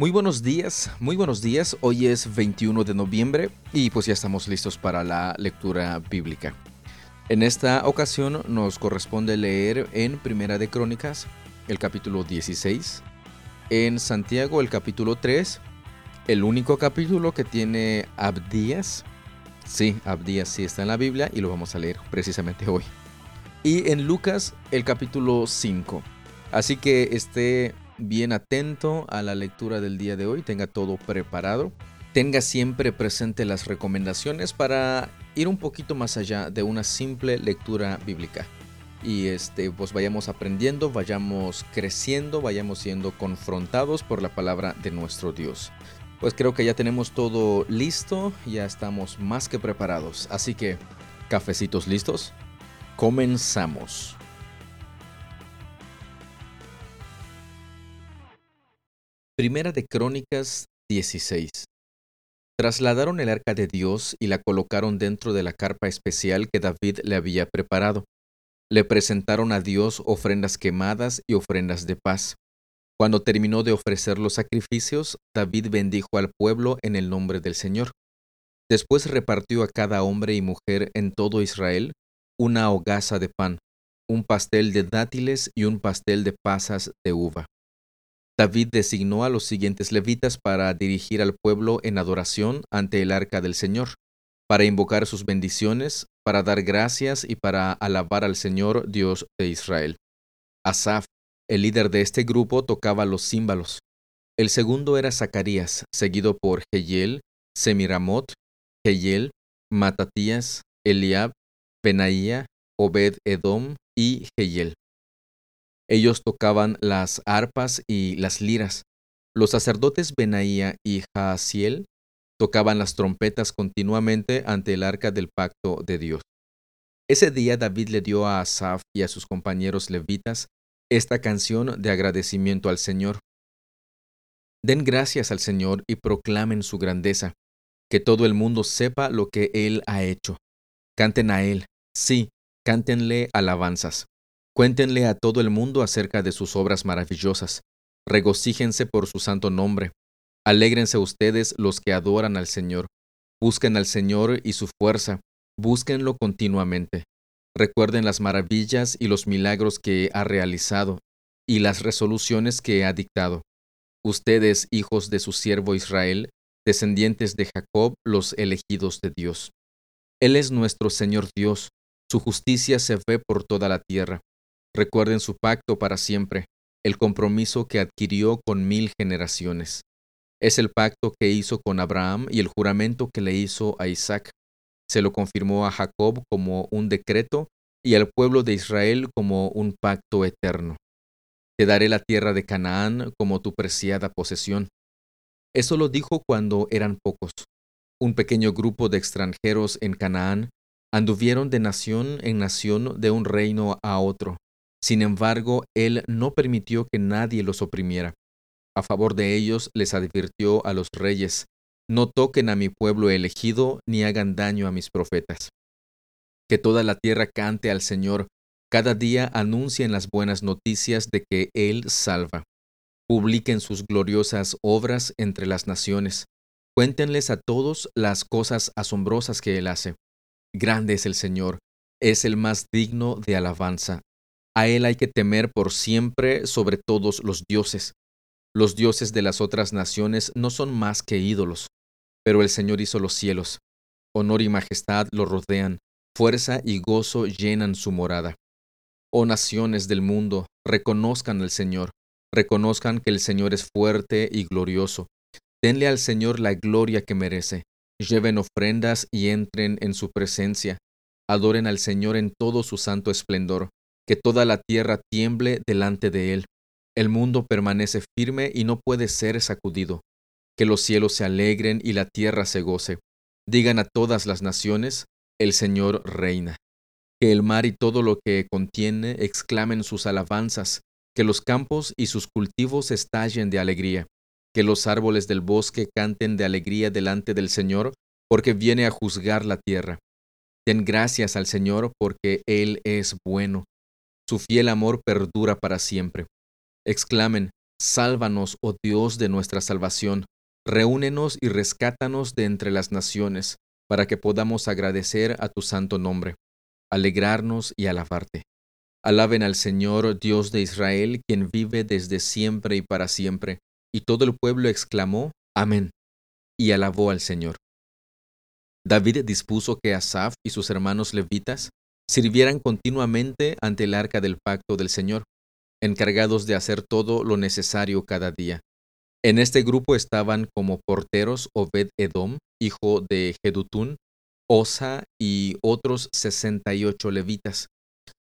Muy buenos días, muy buenos días. Hoy es 21 de noviembre y pues ya estamos listos para la lectura bíblica. En esta ocasión nos corresponde leer en Primera de Crónicas el capítulo 16, en Santiago el capítulo 3, el único capítulo que tiene Abdías. Sí, Abdías sí está en la Biblia y lo vamos a leer precisamente hoy. Y en Lucas el capítulo 5. Así que esté bien atento a la lectura del día de hoy, tenga todo preparado, tenga siempre presente las recomendaciones para ir un poquito más allá de una simple lectura bíblica. Y este, pues vayamos aprendiendo, vayamos creciendo, vayamos siendo confrontados por la palabra de nuestro Dios. Pues creo que ya tenemos todo listo, ya estamos más que preparados. Así que, cafecitos listos, comenzamos. Primera de Crónicas 16. Trasladaron el arca de Dios y la colocaron dentro de la carpa especial que David le había preparado. Le presentaron a Dios ofrendas quemadas y ofrendas de paz. Cuando terminó de ofrecer los sacrificios, David bendijo al pueblo en el nombre del Señor. Después repartió a cada hombre y mujer en todo Israel una hogaza de pan, un pastel de dátiles y un pastel de pasas de uva. David designó a los siguientes levitas para dirigir al pueblo en adoración ante el arca del Señor, para invocar sus bendiciones, para dar gracias y para alabar al Señor Dios de Israel. Asaf, el líder de este grupo, tocaba los címbalos. El segundo era Zacarías, seguido por Jehiel, Semiramot, Jehiel, Matatías, Eliab, Benaía, Obed Edom y Jehiel. Ellos tocaban las arpas y las liras. Los sacerdotes Benaía y Jaasiel tocaban las trompetas continuamente ante el arca del pacto de Dios. Ese día David le dio a Asaf y a sus compañeros levitas esta canción de agradecimiento al Señor. Den gracias al Señor y proclamen su grandeza, que todo el mundo sepa lo que Él ha hecho. Canten a Él, sí, cántenle alabanzas. Cuéntenle a todo el mundo acerca de sus obras maravillosas. Regocíjense por su santo nombre. Alégrense ustedes los que adoran al Señor. Busquen al Señor y su fuerza. Búsquenlo continuamente. Recuerden las maravillas y los milagros que ha realizado y las resoluciones que ha dictado. Ustedes, hijos de su siervo Israel, descendientes de Jacob, los elegidos de Dios. Él es nuestro Señor Dios, su justicia se ve por toda la tierra. Recuerden su pacto para siempre, el compromiso que adquirió con mil generaciones. Es el pacto que hizo con Abraham y el juramento que le hizo a Isaac. Se lo confirmó a Jacob como un decreto y al pueblo de Israel como un pacto eterno. Te daré la tierra de Canaán como tu preciada posesión. Eso lo dijo cuando eran pocos. Un pequeño grupo de extranjeros en Canaán anduvieron de nación en nación de un reino a otro, sin embargo, él no permitió que nadie los oprimiera. A favor de ellos les advirtió a los reyes, no toquen a mi pueblo elegido ni hagan daño a mis profetas. Que toda la tierra cante al Señor, cada día anuncien las buenas noticias de que Él salva. Publiquen sus gloriosas obras entre las naciones. Cuéntenles a todos las cosas asombrosas que Él hace. Grande es el Señor, es el más digno de alabanza. A Él hay que temer por siempre sobre todos los dioses. Los dioses de las otras naciones no son más que ídolos, pero el Señor hizo los cielos. Honor y majestad lo rodean, fuerza y gozo llenan su morada. Oh naciones del mundo, reconozcan al Señor, reconozcan que el Señor es fuerte y glorioso. Denle al Señor la gloria que merece. Lleven ofrendas y entren en su presencia. Adoren al Señor en todo su santo esplendor que toda la tierra tiemble delante de él. El mundo permanece firme y no puede ser sacudido. Que los cielos se alegren y la tierra se goce. Digan a todas las naciones, el Señor reina. Que el mar y todo lo que contiene exclamen sus alabanzas, que los campos y sus cultivos estallen de alegría, que los árboles del bosque canten de alegría delante del Señor, porque viene a juzgar la tierra. Den gracias al Señor porque Él es bueno su fiel amor perdura para siempre. Exclamen, Sálvanos, oh Dios de nuestra salvación, reúnenos y rescátanos de entre las naciones, para que podamos agradecer a tu santo nombre, alegrarnos y alabarte. Alaben al Señor Dios de Israel, quien vive desde siempre y para siempre. Y todo el pueblo exclamó, Amén, y alabó al Señor. David dispuso que Asaf y sus hermanos levitas sirvieran continuamente ante el arca del pacto del Señor, encargados de hacer todo lo necesario cada día. En este grupo estaban como porteros Obed Edom, hijo de Jedutún, Osa y otros sesenta y ocho levitas.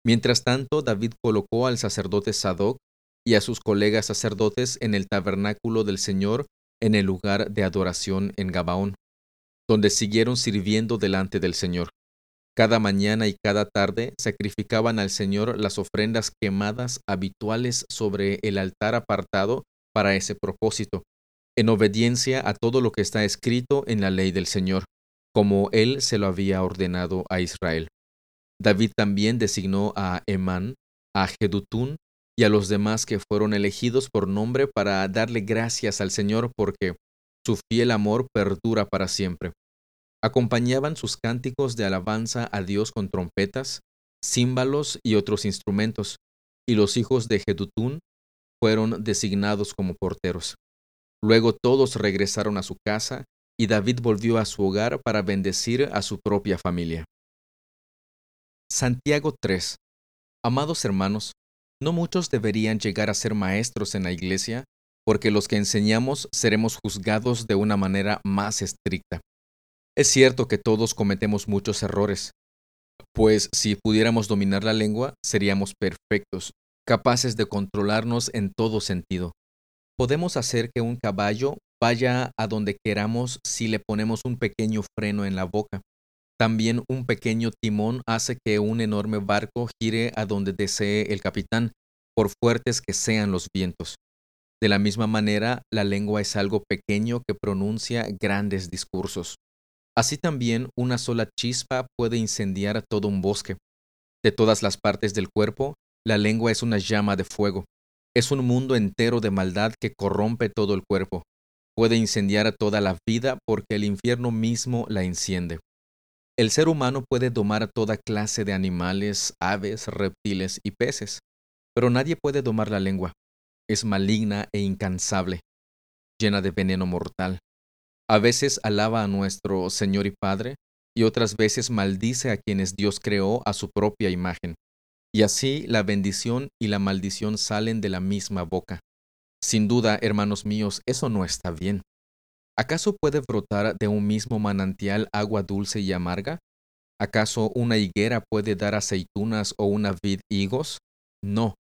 Mientras tanto, David colocó al sacerdote Sadoc y a sus colegas sacerdotes en el tabernáculo del Señor en el lugar de adoración en Gabaón, donde siguieron sirviendo delante del Señor. Cada mañana y cada tarde sacrificaban al Señor las ofrendas quemadas habituales sobre el altar apartado para ese propósito, en obediencia a todo lo que está escrito en la ley del Señor, como él se lo había ordenado a Israel. David también designó a Emán, a Jedutún y a los demás que fueron elegidos por nombre para darle gracias al Señor porque su fiel amor perdura para siempre. Acompañaban sus cánticos de alabanza a Dios con trompetas, címbalos y otros instrumentos, y los hijos de Jedutún fueron designados como porteros. Luego todos regresaron a su casa y David volvió a su hogar para bendecir a su propia familia. Santiago 3. Amados hermanos, no muchos deberían llegar a ser maestros en la iglesia, porque los que enseñamos seremos juzgados de una manera más estricta. Es cierto que todos cometemos muchos errores, pues si pudiéramos dominar la lengua, seríamos perfectos, capaces de controlarnos en todo sentido. Podemos hacer que un caballo vaya a donde queramos si le ponemos un pequeño freno en la boca. También un pequeño timón hace que un enorme barco gire a donde desee el capitán, por fuertes que sean los vientos. De la misma manera, la lengua es algo pequeño que pronuncia grandes discursos. Así también una sola chispa puede incendiar todo un bosque. De todas las partes del cuerpo, la lengua es una llama de fuego. Es un mundo entero de maldad que corrompe todo el cuerpo. Puede incendiar toda la vida porque el infierno mismo la enciende. El ser humano puede domar toda clase de animales, aves, reptiles y peces, pero nadie puede domar la lengua. Es maligna e incansable, llena de veneno mortal. A veces alaba a nuestro Señor y Padre, y otras veces maldice a quienes Dios creó a su propia imagen. Y así la bendición y la maldición salen de la misma boca. Sin duda, hermanos míos, eso no está bien. ¿Acaso puede brotar de un mismo manantial agua dulce y amarga? ¿Acaso una higuera puede dar aceitunas o una vid higos? No,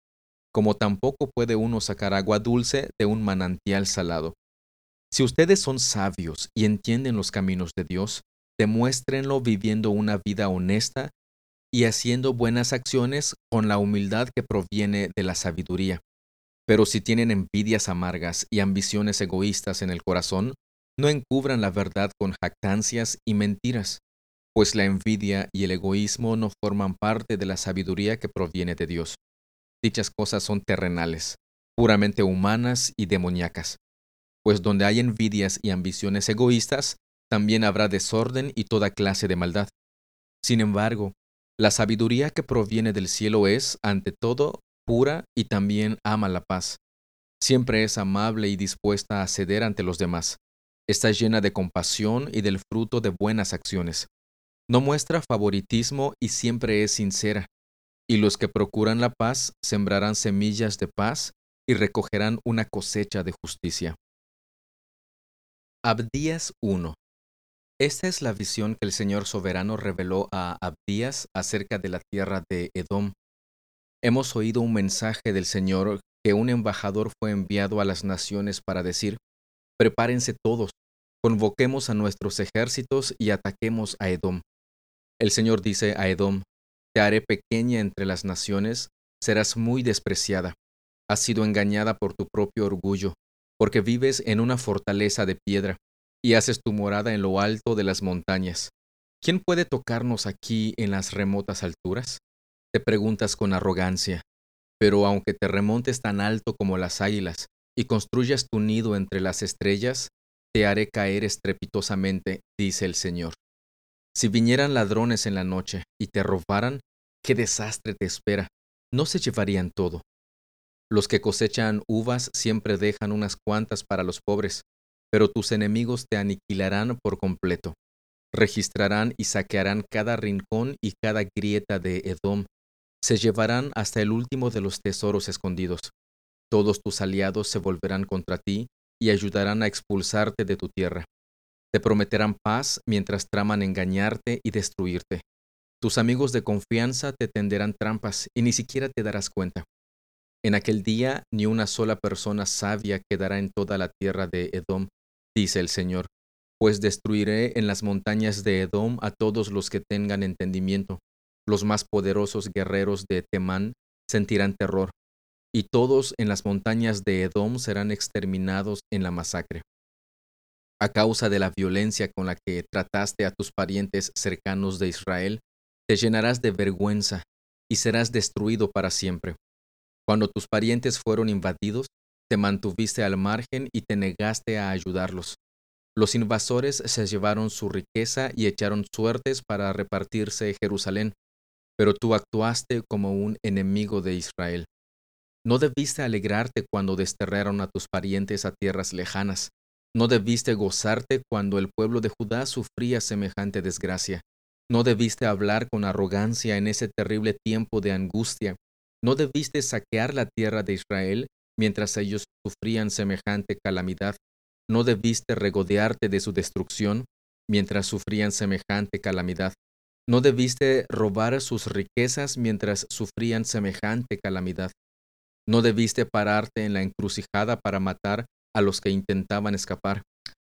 como tampoco puede uno sacar agua dulce de un manantial salado. Si ustedes son sabios y entienden los caminos de Dios, demuéstrenlo viviendo una vida honesta y haciendo buenas acciones con la humildad que proviene de la sabiduría. Pero si tienen envidias amargas y ambiciones egoístas en el corazón, no encubran la verdad con jactancias y mentiras, pues la envidia y el egoísmo no forman parte de la sabiduría que proviene de Dios. Dichas cosas son terrenales, puramente humanas y demoníacas, pues donde hay envidias y ambiciones egoístas, también habrá desorden y toda clase de maldad. Sin embargo, la sabiduría que proviene del cielo es, ante todo, pura y también ama la paz. Siempre es amable y dispuesta a ceder ante los demás Está llena de compasión y del fruto de buenas acciones. No muestra favoritismo y siempre es sincera. Y los que procuran la paz sembrarán semillas de paz y recogerán una cosecha de justicia. Abdías 1 Esta es la visión que el Señor soberano reveló a Abdías acerca de la tierra de Edom. Hemos oído un mensaje del Señor que un embajador fue enviado a las naciones para decir, Prepárense todos, convoquemos a nuestros ejércitos y ataquemos a Edom. El Señor dice a Edom, Te haré pequeña entre las naciones, serás muy despreciada. Has sido engañada por tu propio orgullo, porque vives en una fortaleza de piedra, y haces tu morada en lo alto de las montañas. ¿Quién puede tocarnos aquí en las remotas alturas? Te preguntas con arrogancia. Pero aunque te remontes tan alto como las águilas, y construyas tu nido entre las estrellas, te haré caer estrepitosamente, dice el Señor. Si vinieran ladrones en la noche y te robaran, qué desastre te espera. No se llevarían todo. Los que cosechan uvas siempre dejan unas cuantas para los pobres, pero tus enemigos te aniquilarán por completo. Registrarán y saquearán cada rincón y cada grieta de Edom. Se llevarán hasta el último de los tesoros escondidos. Todos tus aliados se volverán contra ti y ayudarán a expulsarte de tu tierra. Te prometerán paz mientras traman engañarte y destruirte. Tus amigos de confianza te tenderán trampas y ni siquiera te darás cuenta. En aquel día ni una sola persona sabia quedará en toda la tierra de Edom, dice el Señor, pues destruiré en las montañas de Edom a todos los que tengan entendimiento. Los más poderosos guerreros de Temán sentirán terror, y todos en las montañas de Edom serán exterminados en la masacre. A causa de la violencia con la que trataste a tus parientes cercanos de Israel, te llenarás de vergüenza y serás destruido para siempre. Cuando tus parientes fueron invadidos, te mantuviste al margen y te negaste a ayudarlos. Los invasores se llevaron su riqueza y echaron suertes para repartirse Jerusalén, pero tú actuaste como un enemigo de Israel. No debiste alegrarte cuando desterraron a tus parientes a tierras lejanas. No debiste gozarte cuando el pueblo de Judá sufría semejante desgracia. No debiste hablar con arrogancia en ese terrible tiempo de angustia. No debiste saquear la tierra de Israel mientras ellos sufrían semejante calamidad. No debiste regodearte de su destrucción mientras sufrían semejante calamidad. No debiste robar sus riquezas mientras sufrían semejante calamidad. No debiste pararte en la encrucijada para matar a los que intentaban escapar.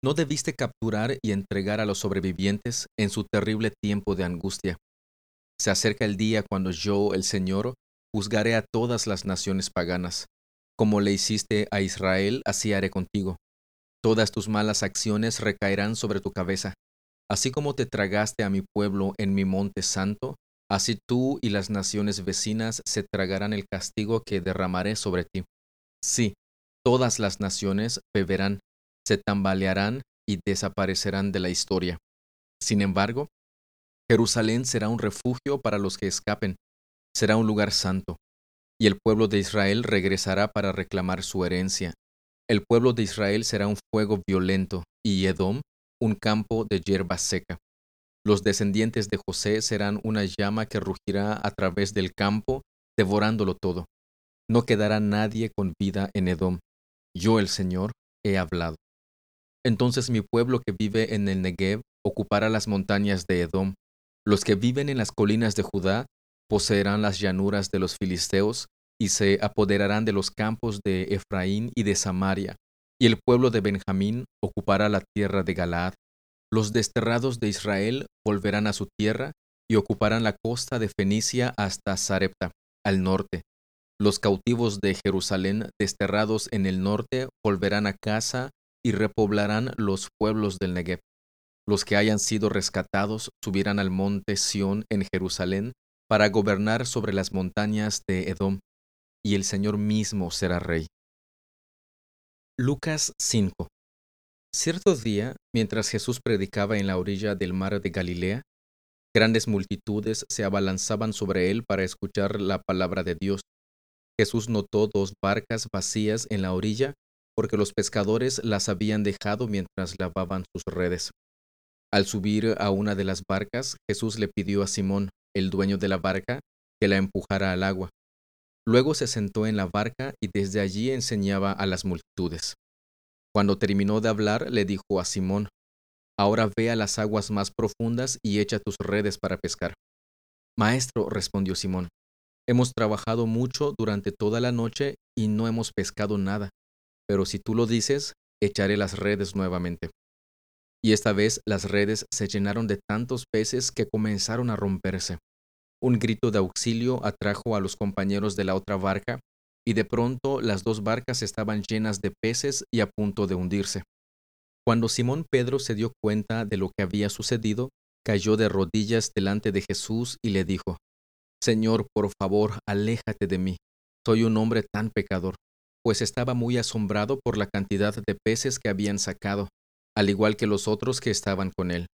No debiste capturar y entregar a los sobrevivientes en su terrible tiempo de angustia. Se acerca el día cuando yo, el Señor, juzgaré a todas las naciones paganas. Como le hiciste a Israel, así haré contigo. Todas tus malas acciones recaerán sobre tu cabeza. Así como te tragaste a mi pueblo en mi monte santo, Así tú y las naciones vecinas se tragarán el castigo que derramaré sobre ti. Sí, todas las naciones beberán, se tambalearán y desaparecerán de la historia. Sin embargo, Jerusalén será un refugio para los que escapen, será un lugar santo, y el pueblo de Israel regresará para reclamar su herencia. El pueblo de Israel será un fuego violento, y Edom un campo de hierba seca. Los descendientes de José serán una llama que rugirá a través del campo, devorándolo todo. No quedará nadie con vida en Edom. Yo, el Señor, he hablado. Entonces mi pueblo que vive en el Negev ocupará las montañas de Edom. Los que viven en las colinas de Judá poseerán las llanuras de los filisteos y se apoderarán de los campos de Efraín y de Samaria. Y el pueblo de Benjamín ocupará la tierra de Galaad los desterrados de Israel volverán a su tierra y ocuparán la costa de Fenicia hasta Sarepta, al norte. Los cautivos de Jerusalén desterrados en el norte volverán a casa y repoblarán los pueblos del Negev. Los que hayan sido rescatados subirán al monte Sión en Jerusalén para gobernar sobre las montañas de Edom, y el Señor mismo será rey. Lucas 5 Cierto día, mientras Jesús predicaba en la orilla del mar de Galilea, grandes multitudes se abalanzaban sobre él para escuchar la palabra de Dios. Jesús notó dos barcas vacías en la orilla porque los pescadores las habían dejado mientras lavaban sus redes. Al subir a una de las barcas, Jesús le pidió a Simón, el dueño de la barca, que la empujara al agua. Luego se sentó en la barca y desde allí enseñaba a las multitudes. Cuando terminó de hablar, le dijo a Simón, Ahora ve a las aguas más profundas y echa tus redes para pescar. Maestro, respondió Simón, hemos trabajado mucho durante toda la noche y no hemos pescado nada, pero si tú lo dices, echaré las redes nuevamente. Y esta vez las redes se llenaron de tantos peces que comenzaron a romperse. Un grito de auxilio atrajo a los compañeros de la otra barca y de pronto las dos barcas estaban llenas de peces y a punto de hundirse. Cuando Simón Pedro se dio cuenta de lo que había sucedido, cayó de rodillas delante de Jesús y le dijo, Señor, por favor, aléjate de mí. Soy un hombre tan pecador. pues estaba muy asombrado por la cantidad de peces que habían sacado, al igual que los otros que estaban con él.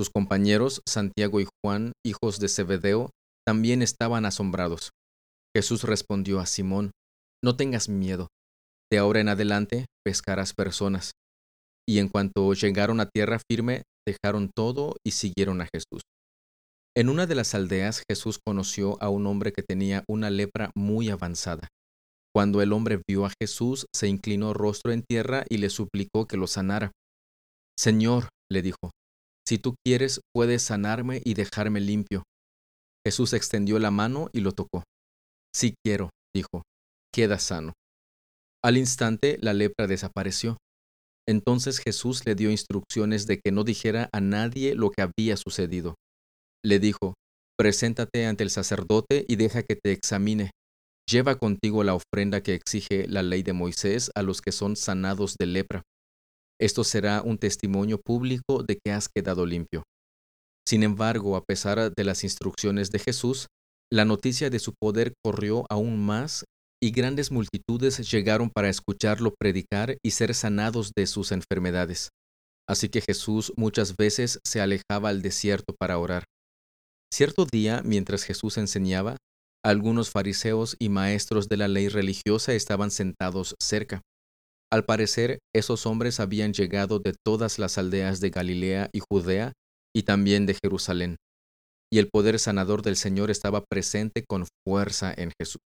Sus compañeros, Santiago y Juan, hijos de Zebedeo, también estaban asombrados. Jesús respondió a Simón, No tengas miedo, de ahora en adelante pescarás personas. Y en cuanto llegaron a tierra firme, dejaron todo y siguieron a Jesús. En una de las aldeas Jesús conoció a un hombre que tenía una lepra muy avanzada. Cuando el hombre vio a Jesús, se inclinó rostro en tierra y le suplicó que lo sanara. Señor, le dijo, si tú quieres, puedes sanarme y dejarme limpio. Jesús extendió la mano y lo tocó. Sí quiero, dijo, queda sano. Al instante la lepra desapareció. Entonces Jesús le dio instrucciones de que no dijera a nadie lo que había sucedido. Le dijo, Preséntate ante el sacerdote y deja que te examine. Lleva contigo la ofrenda que exige la ley de Moisés a los que son sanados de lepra. Esto será un testimonio público de que has quedado limpio. Sin embargo, a pesar de las instrucciones de Jesús, la noticia de su poder corrió aún más y grandes multitudes llegaron para escucharlo predicar y ser sanados de sus enfermedades. Así que Jesús muchas veces se alejaba al desierto para orar. Cierto día, mientras Jesús enseñaba, algunos fariseos y maestros de la ley religiosa estaban sentados cerca. Al parecer, esos hombres habían llegado de todas las aldeas de Galilea y Judea y también de Jerusalén, y el poder sanador del Señor estaba presente con fuerza en Jesús.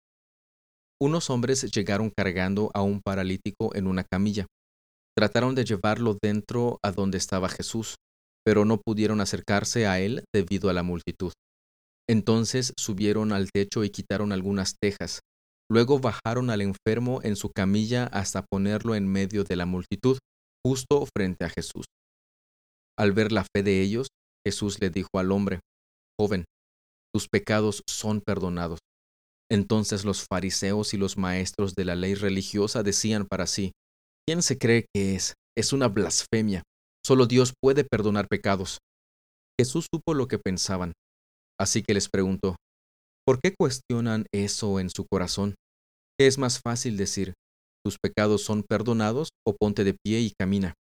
Unos hombres llegaron cargando a un paralítico en una camilla. Trataron de llevarlo dentro a donde estaba Jesús, pero no pudieron acercarse a él debido a la multitud. Entonces subieron al techo y quitaron algunas tejas. Luego bajaron al enfermo en su camilla hasta ponerlo en medio de la multitud, justo frente a Jesús. Al ver la fe de ellos, Jesús le dijo al hombre, Joven, tus pecados son perdonados. Entonces los fariseos y los maestros de la ley religiosa decían para sí, ¿quién se cree que es? Es una blasfemia. Solo Dios puede perdonar pecados. Jesús supo lo que pensaban, así que les preguntó, ¿por qué cuestionan eso en su corazón? ¿Qué es más fácil decir, tus pecados son perdonados o ponte de pie y camina?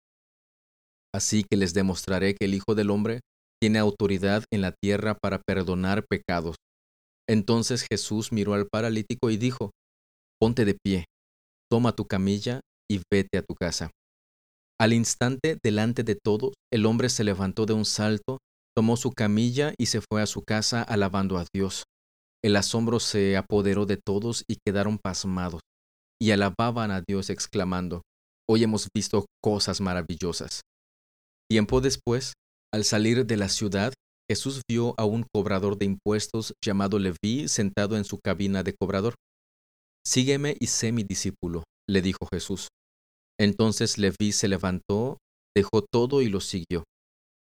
Así que les demostraré que el Hijo del Hombre tiene autoridad en la tierra para perdonar pecados. Entonces Jesús miró al paralítico y dijo, Ponte de pie, toma tu camilla y vete a tu casa. Al instante, delante de todos, el hombre se levantó de un salto, tomó su camilla y se fue a su casa alabando a Dios. El asombro se apoderó de todos y quedaron pasmados, y alababan a Dios exclamando, Hoy hemos visto cosas maravillosas. Tiempo después, al salir de la ciudad, Jesús vio a un cobrador de impuestos llamado Leví sentado en su cabina de cobrador. Sígueme y sé mi discípulo, le dijo Jesús. Entonces Leví se levantó, dejó todo y lo siguió.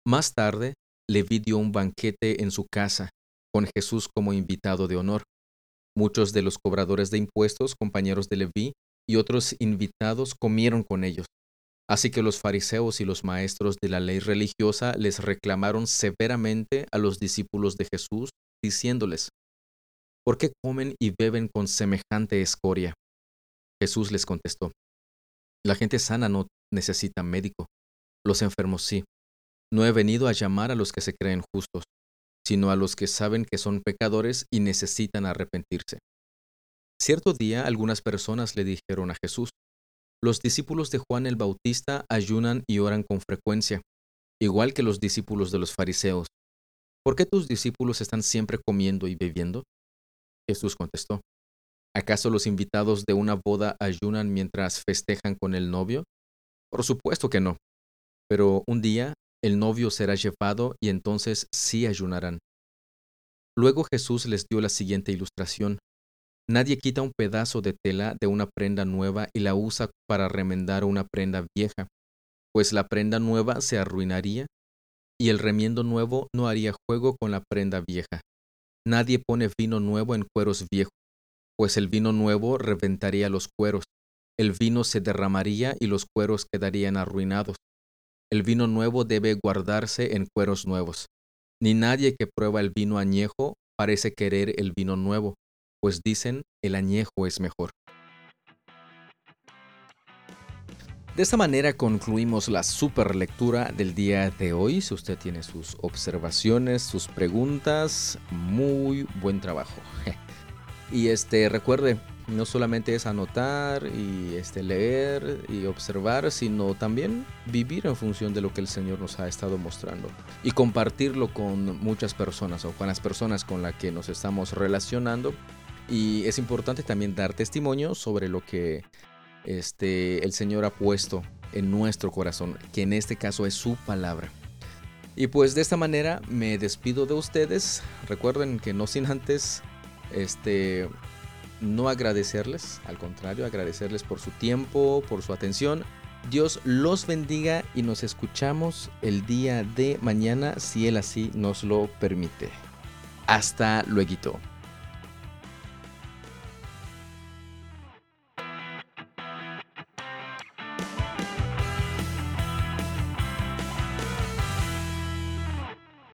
Más tarde, Leví dio un banquete en su casa, con Jesús como invitado de honor. Muchos de los cobradores de impuestos, compañeros de Leví, y otros invitados comieron con ellos. Así que los fariseos y los maestros de la ley religiosa les reclamaron severamente a los discípulos de Jesús, diciéndoles, ¿por qué comen y beben con semejante escoria? Jesús les contestó, la gente sana no necesita médico, los enfermos sí. No he venido a llamar a los que se creen justos, sino a los que saben que son pecadores y necesitan arrepentirse. Cierto día algunas personas le dijeron a Jesús, los discípulos de Juan el Bautista ayunan y oran con frecuencia, igual que los discípulos de los fariseos. ¿Por qué tus discípulos están siempre comiendo y bebiendo? Jesús contestó, ¿acaso los invitados de una boda ayunan mientras festejan con el novio? Por supuesto que no. Pero un día el novio será llevado y entonces sí ayunarán. Luego Jesús les dio la siguiente ilustración. Nadie quita un pedazo de tela de una prenda nueva y la usa para remendar una prenda vieja, pues la prenda nueva se arruinaría y el remiendo nuevo no haría juego con la prenda vieja. Nadie pone vino nuevo en cueros viejos, pues el vino nuevo reventaría los cueros, el vino se derramaría y los cueros quedarían arruinados. El vino nuevo debe guardarse en cueros nuevos. Ni nadie que prueba el vino añejo parece querer el vino nuevo, pues dicen el añejo es mejor. De esta manera concluimos la super lectura del día de hoy. Si usted tiene sus observaciones, sus preguntas, muy buen trabajo. Y este recuerde, no solamente es anotar y este leer y observar, sino también vivir en función de lo que el Señor nos ha estado mostrando y compartirlo con muchas personas o con las personas con las que nos estamos relacionando. Y es importante también dar testimonio sobre lo que este, el Señor ha puesto en nuestro corazón, que en este caso es su palabra. Y pues de esta manera me despido de ustedes. Recuerden que no sin antes este no agradecerles, al contrario, agradecerles por su tiempo, por su atención. Dios los bendiga y nos escuchamos el día de mañana si Él así nos lo permite. Hasta luego.